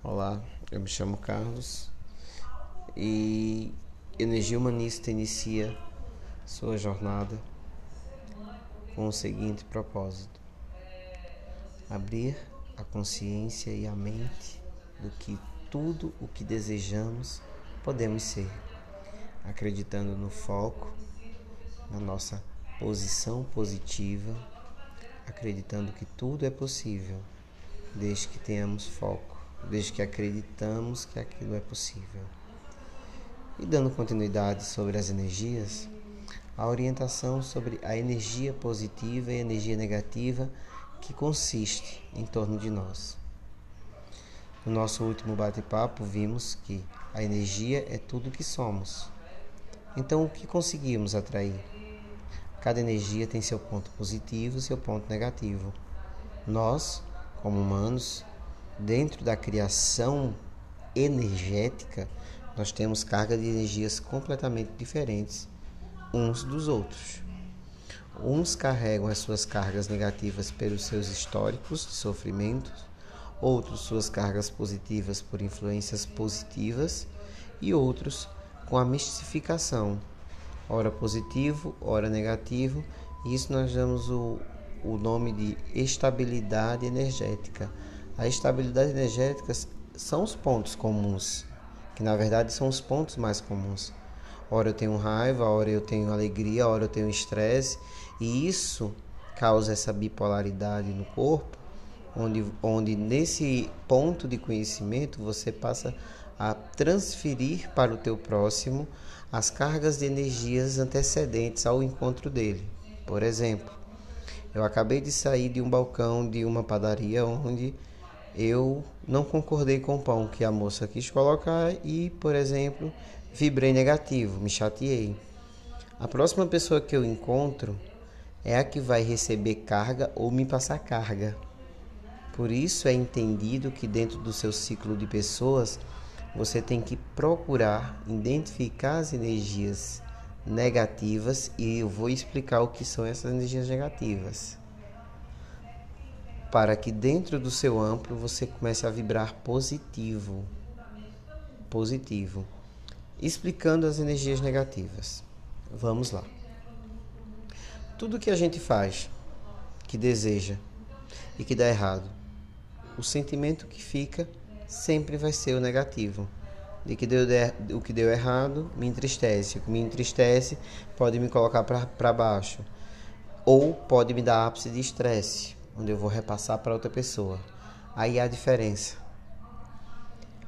Olá, eu me chamo Carlos e Energia Humanista inicia sua jornada com o seguinte propósito: abrir a consciência e a mente do que tudo o que desejamos podemos ser, acreditando no foco, na nossa posição positiva, acreditando que tudo é possível, desde que tenhamos foco, desde que acreditamos que aquilo é possível. E dando continuidade sobre as energias, a orientação sobre a energia positiva e a energia negativa que consiste em torno de nós. No nosso último bate-papo, vimos que a energia é tudo o que somos. Então, o que conseguimos atrair? Cada energia tem seu ponto positivo e seu ponto negativo. Nós, como humanos, dentro da criação energética, nós temos carga de energias completamente diferentes uns dos outros. Uns carregam as suas cargas negativas pelos seus históricos de sofrimentos, outros suas cargas positivas por influências positivas e outros com a mistificação, ora positivo, ora negativo, isso nós damos o, o nome de estabilidade energética. A estabilidade energética são os pontos comuns que na verdade são os pontos mais comuns. Ora eu tenho raiva, ora eu tenho alegria, ora eu tenho estresse, e isso causa essa bipolaridade no corpo, onde, onde nesse ponto de conhecimento você passa a transferir para o teu próximo as cargas de energias antecedentes ao encontro dele. Por exemplo, eu acabei de sair de um balcão de uma padaria onde eu não concordei com o pão que a moça quis colocar e, por exemplo, vibrei negativo, me chateei. A próxima pessoa que eu encontro é a que vai receber carga ou me passar carga. Por isso é entendido que dentro do seu ciclo de pessoas você tem que procurar identificar as energias negativas e eu vou explicar o que são essas energias negativas para que dentro do seu amplo você comece a vibrar positivo. Positivo. Explicando as energias negativas. Vamos lá. Tudo que a gente faz, que deseja e que dá errado, o sentimento que fica sempre vai ser o negativo. De que deu de, o que deu errado me entristece. O que me entristece pode me colocar para baixo. Ou pode me dar ápice de estresse onde eu vou repassar para outra pessoa. Aí há a diferença.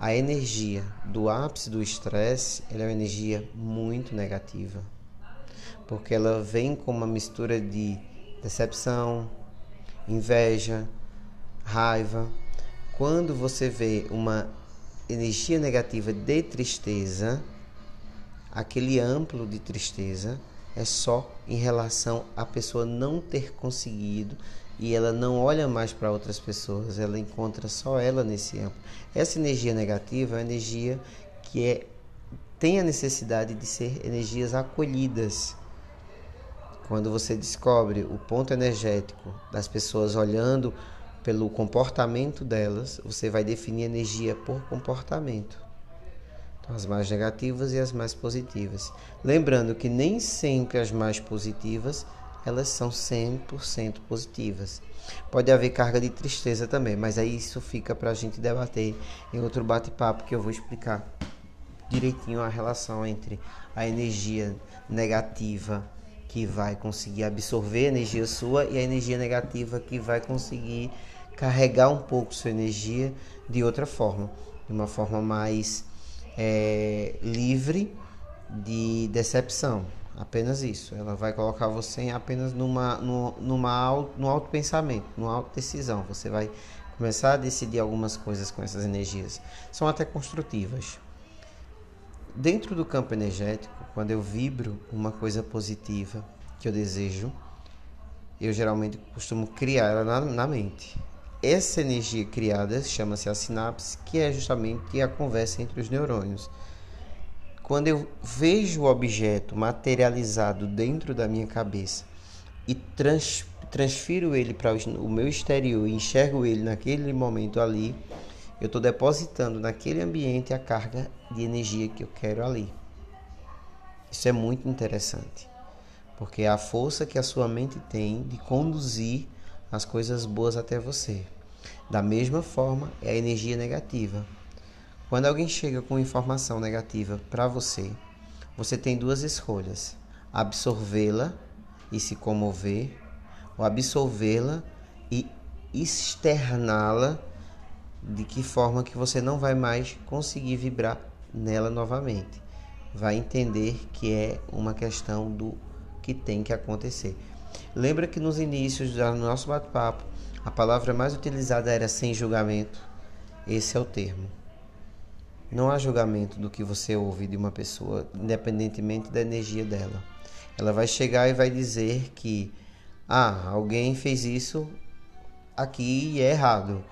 A energia do ápice do estresse, é uma energia muito negativa. Porque ela vem com uma mistura de decepção, inveja, raiva. Quando você vê uma energia negativa de tristeza, aquele amplo de tristeza é só em relação à pessoa não ter conseguido e ela não olha mais para outras pessoas, ela encontra só ela nesse amplo. Essa energia negativa é uma energia que é, tem a necessidade de ser energias acolhidas. Quando você descobre o ponto energético das pessoas olhando pelo comportamento delas, você vai definir energia por comportamento. Então, as mais negativas e as mais positivas. Lembrando que nem sempre as mais positivas elas são 100% positivas. Pode haver carga de tristeza também, mas aí isso fica para a gente debater em outro bate-papo que eu vou explicar direitinho a relação entre a energia negativa que vai conseguir absorver a energia sua e a energia negativa que vai conseguir carregar um pouco sua energia de outra forma, de uma forma mais é, livre de decepção. Apenas isso. Ela vai colocar você apenas numa, numa, numa, no auto pensamento, numa auto decisão. Você vai começar a decidir algumas coisas com essas energias. São até construtivas. Dentro do campo energético, quando eu vibro uma coisa positiva que eu desejo, eu geralmente costumo criar ela na, na mente. Essa energia criada chama-se a sinapse, que é justamente a conversa entre os neurônios. Quando eu vejo o objeto materializado dentro da minha cabeça e transfiro ele para o meu exterior e enxergo ele naquele momento ali, eu estou depositando naquele ambiente a carga de energia que eu quero ali. Isso é muito interessante, porque é a força que a sua mente tem de conduzir as coisas boas até você. Da mesma forma, é a energia negativa. Quando alguém chega com informação negativa para você, você tem duas escolhas: absorvê-la e se comover, ou absorvê-la e externá-la de que forma que você não vai mais conseguir vibrar nela novamente. Vai entender que é uma questão do que tem que acontecer. Lembra que nos inícios do nosso bate-papo, a palavra mais utilizada era sem julgamento? Esse é o termo. Não há julgamento do que você ouve de uma pessoa, independentemente da energia dela. Ela vai chegar e vai dizer que ah, alguém fez isso aqui e é errado.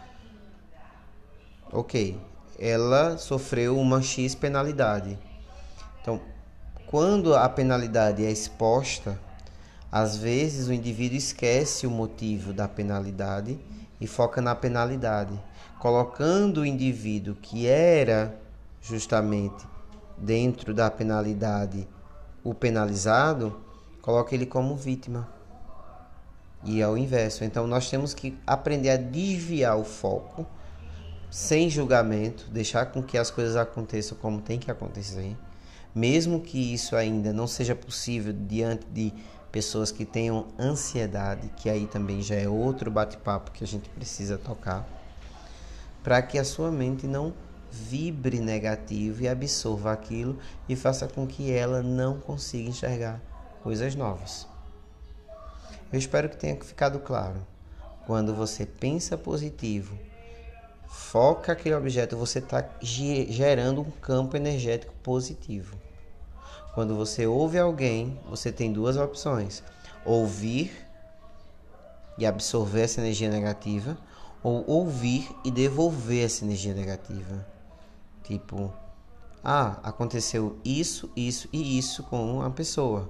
Ok, ela sofreu uma X penalidade. Então, quando a penalidade é exposta, às vezes o indivíduo esquece o motivo da penalidade e foca na penalidade, colocando o indivíduo que era justamente dentro da penalidade o penalizado, coloca ele como vítima. E é o inverso. Então nós temos que aprender a desviar o foco sem julgamento, deixar com que as coisas aconteçam como tem que acontecer, mesmo que isso ainda não seja possível diante de pessoas que tenham ansiedade, que aí também já é outro bate-papo que a gente precisa tocar, para que a sua mente não vibre negativo e absorva aquilo e faça com que ela não consiga enxergar coisas novas. Eu espero que tenha ficado claro. Quando você pensa positivo, foca aquele objeto, você está gerando um campo energético positivo. Quando você ouve alguém, você tem duas opções: ouvir e absorver essa energia negativa, ou ouvir e devolver essa energia negativa. Tipo, ah, aconteceu isso, isso e isso com uma pessoa.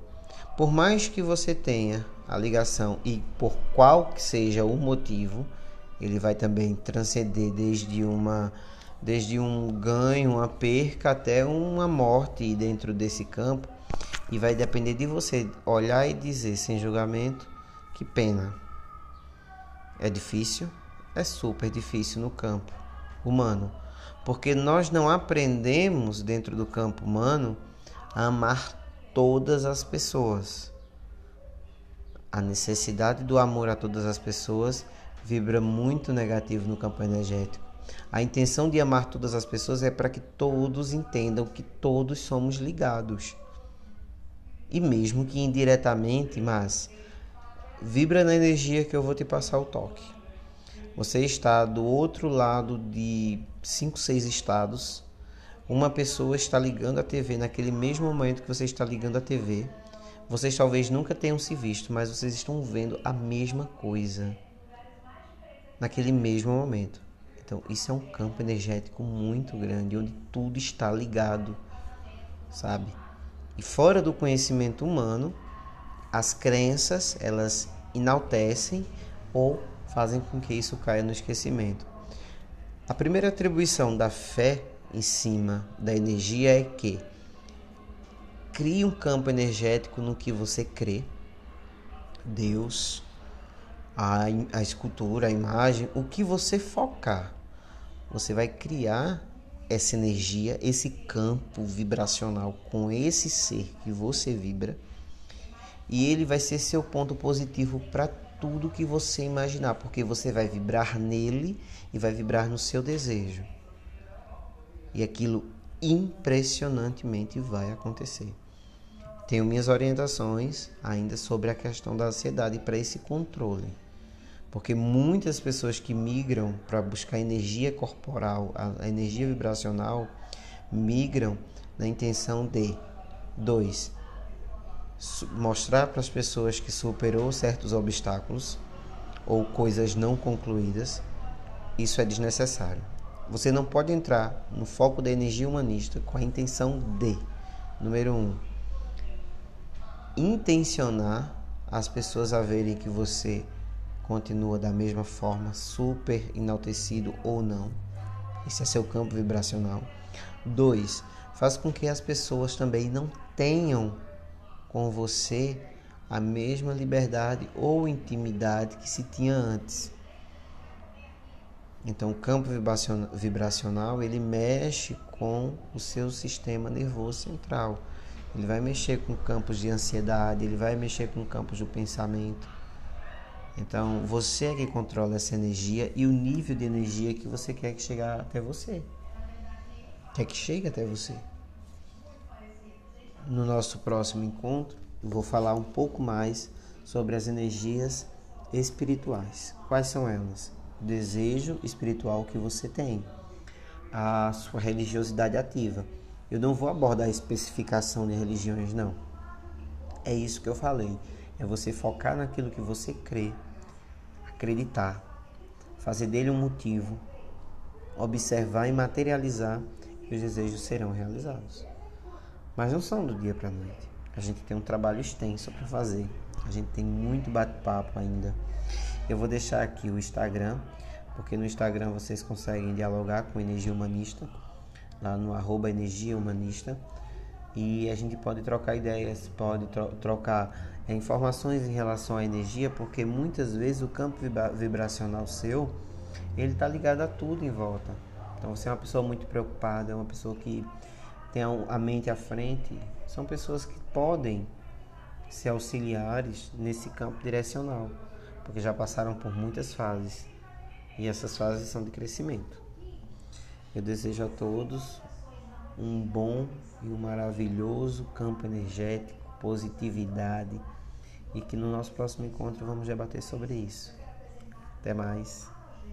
Por mais que você tenha a ligação e por qual que seja o motivo, ele vai também transcender desde uma desde um ganho, uma perca até uma morte dentro desse campo e vai depender de você olhar e dizer sem julgamento que pena. É difícil, é super difícil no campo humano, porque nós não aprendemos dentro do campo humano a amar todas as pessoas. A necessidade do amor a todas as pessoas vibra muito negativo no campo energético. A intenção de amar todas as pessoas é para que todos entendam que todos somos ligados. E mesmo que indiretamente, mas vibra na energia que eu vou te passar o toque. Você está do outro lado de cinco, seis estados. Uma pessoa está ligando a TV naquele mesmo momento que você está ligando a TV. Vocês talvez nunca tenham se visto, mas vocês estão vendo a mesma coisa naquele mesmo momento. Então, isso é um campo energético muito grande, onde tudo está ligado, sabe? E fora do conhecimento humano, as crenças, elas enaltecem ou fazem com que isso caia no esquecimento. A primeira atribuição da fé em cima da energia é que crie um campo energético no que você crê. Deus, a, a escultura, a imagem, o que você focar. Você vai criar essa energia, esse campo vibracional com esse ser que você vibra. E ele vai ser seu ponto positivo para tudo que você imaginar, porque você vai vibrar nele e vai vibrar no seu desejo. E aquilo impressionantemente vai acontecer. Tenho minhas orientações ainda sobre a questão da ansiedade para esse controle. Porque muitas pessoas que migram para buscar energia corporal, a energia vibracional, migram na intenção de dois mostrar para as pessoas que superou certos obstáculos ou coisas não concluídas, isso é desnecessário. Você não pode entrar no foco da energia humanista com a intenção de, número um, intencionar as pessoas a verem que você continua da mesma forma, super enaltecido ou não. Esse é seu campo vibracional. Dois, faz com que as pessoas também não tenham com você a mesma liberdade ou intimidade que se tinha antes. Então, o campo vibracional ele mexe com o seu sistema nervoso central. Ele vai mexer com campos de ansiedade, ele vai mexer com campos do pensamento. Então, você é que controla essa energia e o nível de energia que você quer que chegue até você. Quer que chegue até você. No nosso próximo encontro, vou falar um pouco mais sobre as energias espirituais. Quais são elas? O desejo espiritual que você tem, a sua religiosidade ativa. Eu não vou abordar a especificação de religiões, não. É isso que eu falei. É você focar naquilo que você crê, acreditar, fazer dele um motivo, observar e materializar, e os desejos serão realizados. Mas não são do dia para a noite. A gente tem um trabalho extenso para fazer. A gente tem muito bate-papo ainda. Eu vou deixar aqui o Instagram, porque no Instagram vocês conseguem dialogar com Energia Humanista, lá no arroba Energia Humanista. E a gente pode trocar ideias, pode tro trocar é, informações em relação à energia, porque muitas vezes o campo vibra vibracional seu, ele está ligado a tudo em volta. Então você é uma pessoa muito preocupada, é uma pessoa que tem a mente à frente, são pessoas que podem ser auxiliares nesse campo direcional, porque já passaram por muitas fases e essas fases são de crescimento. Eu desejo a todos um bom e um maravilhoso campo energético, positividade e que no nosso próximo encontro vamos debater sobre isso. Até mais.